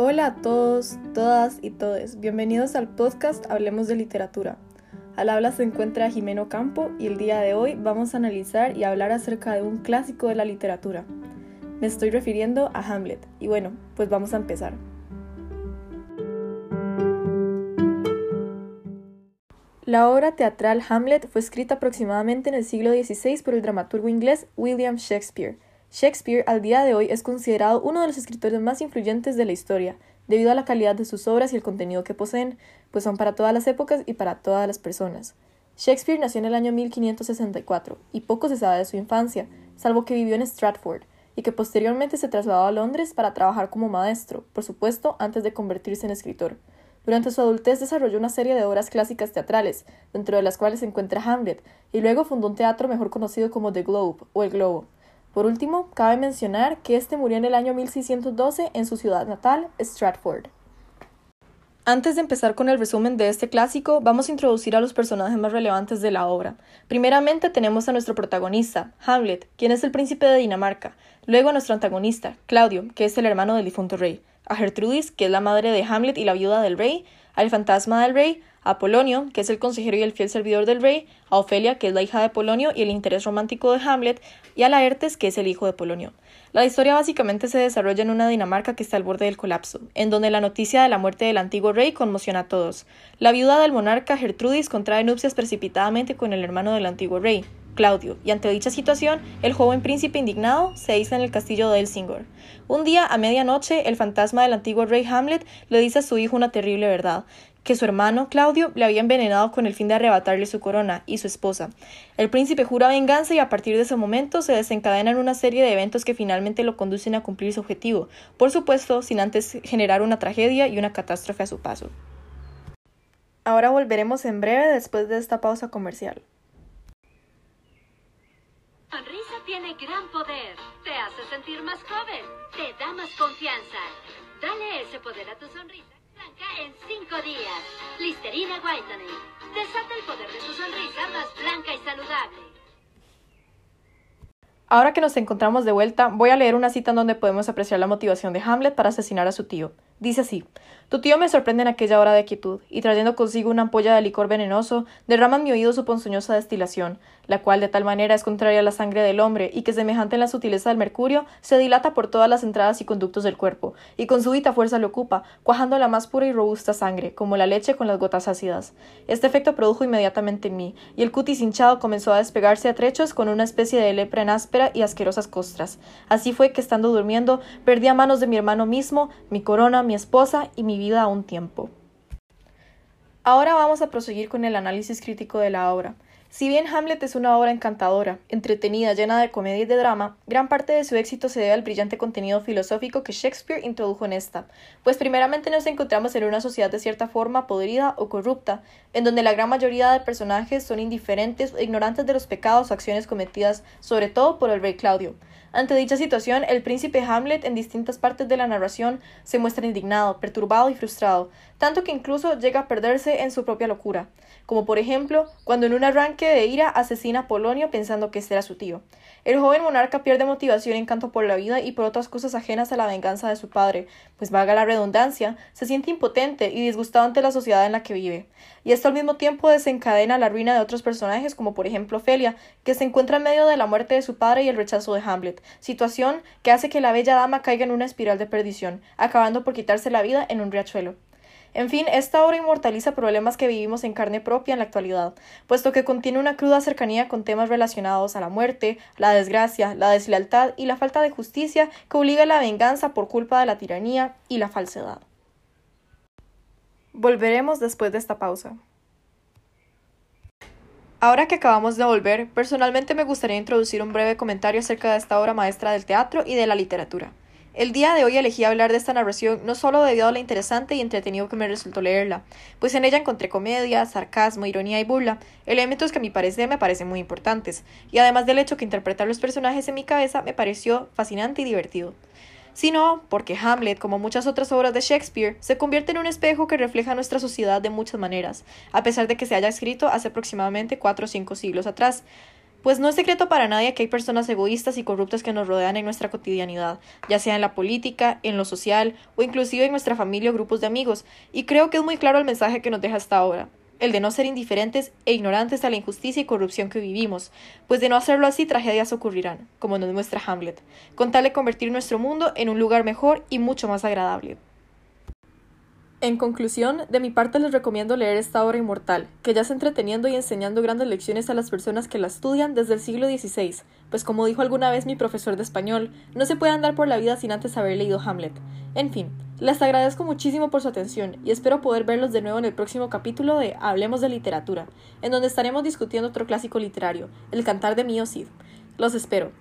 Hola a todos, todas y todes. Bienvenidos al podcast Hablemos de Literatura. Al habla se encuentra Jimeno Campo y el día de hoy vamos a analizar y hablar acerca de un clásico de la literatura. Me estoy refiriendo a Hamlet. Y bueno, pues vamos a empezar. La obra teatral Hamlet fue escrita aproximadamente en el siglo XVI por el dramaturgo inglés William Shakespeare Shakespeare al día de hoy es considerado uno de los escritores más influyentes de la historia, debido a la calidad de sus obras y el contenido que poseen, pues son para todas las épocas y para todas las personas. Shakespeare nació en el año 1564 y poco se sabe de su infancia, salvo que vivió en Stratford y que posteriormente se trasladó a Londres para trabajar como maestro, por supuesto, antes de convertirse en escritor. Durante su adultez desarrolló una serie de obras clásicas teatrales, dentro de las cuales se encuentra Hamlet, y luego fundó un teatro mejor conocido como The Globe o El Globo, por último, cabe mencionar que este murió en el año 1612 en su ciudad natal, Stratford. Antes de empezar con el resumen de este clásico, vamos a introducir a los personajes más relevantes de la obra. Primeramente tenemos a nuestro protagonista, Hamlet, quien es el príncipe de Dinamarca, luego a nuestro antagonista, Claudio, que es el hermano del difunto rey, a Gertrudis, que es la madre de Hamlet y la viuda del rey, al fantasma del rey, a Polonio, que es el consejero y el fiel servidor del rey, a Ofelia, que es la hija de Polonio y el interés romántico de Hamlet, y a Laertes, que es el hijo de Polonio. La historia básicamente se desarrolla en una Dinamarca que está al borde del colapso, en donde la noticia de la muerte del antiguo rey conmociona a todos. La viuda del monarca Gertrudis contrae nupcias precipitadamente con el hermano del antiguo rey, Claudio, y ante dicha situación, el joven príncipe indignado se aísla en el castillo de Elsingor. Un día, a medianoche, el fantasma del antiguo rey Hamlet le dice a su hijo una terrible verdad, que su hermano Claudio le había envenenado con el fin de arrebatarle su corona y su esposa. El príncipe jura venganza y a partir de ese momento se desencadenan una serie de eventos que finalmente lo conducen a cumplir su objetivo, por supuesto sin antes generar una tragedia y una catástrofe a su paso. Ahora volveremos en breve después de esta pausa comercial. Sonrisa tiene gran poder. Te hace sentir más joven. Te da más confianza. Dale ese poder a tu sonrisa en 5 días. Listerina Whitening. Desata el poder de tu sonrisa más blanca y saludable. Ahora que nos encontramos de vuelta, voy a leer una cita en donde podemos apreciar la motivación de Hamlet para asesinar a su tío. Dice así: Tu tío me sorprende en aquella hora de quietud, y trayendo consigo una ampolla de licor venenoso, derrama en mi oído su ponzoñosa destilación, la cual de tal manera es contraria a la sangre del hombre, y que semejante en la sutileza del mercurio, se dilata por todas las entradas y conductos del cuerpo, y con súbita fuerza lo ocupa, cuajando la más pura y robusta sangre, como la leche con las gotas ácidas. Este efecto produjo inmediatamente en mí, y el cutis hinchado comenzó a despegarse a trechos con una especie de lepra en áspera y asquerosas costras. Así fue que, estando durmiendo, perdí a manos de mi hermano mismo, mi corona, mi esposa y mi vida a un tiempo. Ahora vamos a proseguir con el análisis crítico de la obra. Si bien Hamlet es una obra encantadora, entretenida, llena de comedia y de drama, gran parte de su éxito se debe al brillante contenido filosófico que Shakespeare introdujo en esta, pues primeramente nos encontramos en una sociedad de cierta forma podrida o corrupta, en donde la gran mayoría de personajes son indiferentes o ignorantes de los pecados o acciones cometidas sobre todo por el rey Claudio, ante dicha situación, el príncipe Hamlet en distintas partes de la narración se muestra indignado, perturbado y frustrado, tanto que incluso llega a perderse en su propia locura, como por ejemplo cuando en un arranque de ira asesina a Polonio pensando que este era su tío. El joven monarca pierde motivación y encanto por la vida y por otras cosas ajenas a la venganza de su padre, pues valga la redundancia, se siente impotente y disgustado ante la sociedad en la que vive. Y esto al mismo tiempo desencadena la ruina de otros personajes, como por ejemplo Ofelia, que se encuentra en medio de la muerte de su padre y el rechazo de Hamlet, situación que hace que la bella dama caiga en una espiral de perdición, acabando por quitarse la vida en un riachuelo. En fin, esta obra inmortaliza problemas que vivimos en carne propia en la actualidad, puesto que contiene una cruda cercanía con temas relacionados a la muerte, la desgracia, la deslealtad y la falta de justicia que obliga a la venganza por culpa de la tiranía y la falsedad. Volveremos después de esta pausa. Ahora que acabamos de volver, personalmente me gustaría introducir un breve comentario acerca de esta obra maestra del teatro y de la literatura. El día de hoy elegí hablar de esta narración no solo debido a lo interesante y entretenido que me resultó leerla, pues en ella encontré comedia, sarcasmo, ironía y burla, elementos que a mi parecer me parecen muy importantes, y además del hecho que interpretar los personajes en mi cabeza me pareció fascinante y divertido. Sino porque Hamlet, como muchas otras obras de Shakespeare, se convierte en un espejo que refleja nuestra sociedad de muchas maneras, a pesar de que se haya escrito hace aproximadamente cuatro o cinco siglos atrás pues no es secreto para nadie que hay personas egoístas y corruptas que nos rodean en nuestra cotidianidad, ya sea en la política, en lo social o inclusive en nuestra familia o grupos de amigos, y creo que es muy claro el mensaje que nos deja esta obra el de no ser indiferentes e ignorantes a la injusticia y corrupción que vivimos, pues de no hacerlo así tragedias ocurrirán, como nos muestra Hamlet, con tal de convertir nuestro mundo en un lugar mejor y mucho más agradable. En conclusión, de mi parte les recomiendo leer esta obra inmortal, que ya está entreteniendo y enseñando grandes lecciones a las personas que la estudian desde el siglo XVI, pues como dijo alguna vez mi profesor de español, no se puede andar por la vida sin antes haber leído Hamlet. En fin, les agradezco muchísimo por su atención y espero poder verlos de nuevo en el próximo capítulo de Hablemos de Literatura, en donde estaremos discutiendo otro clásico literario, El Cantar de Mío Cid. Los espero.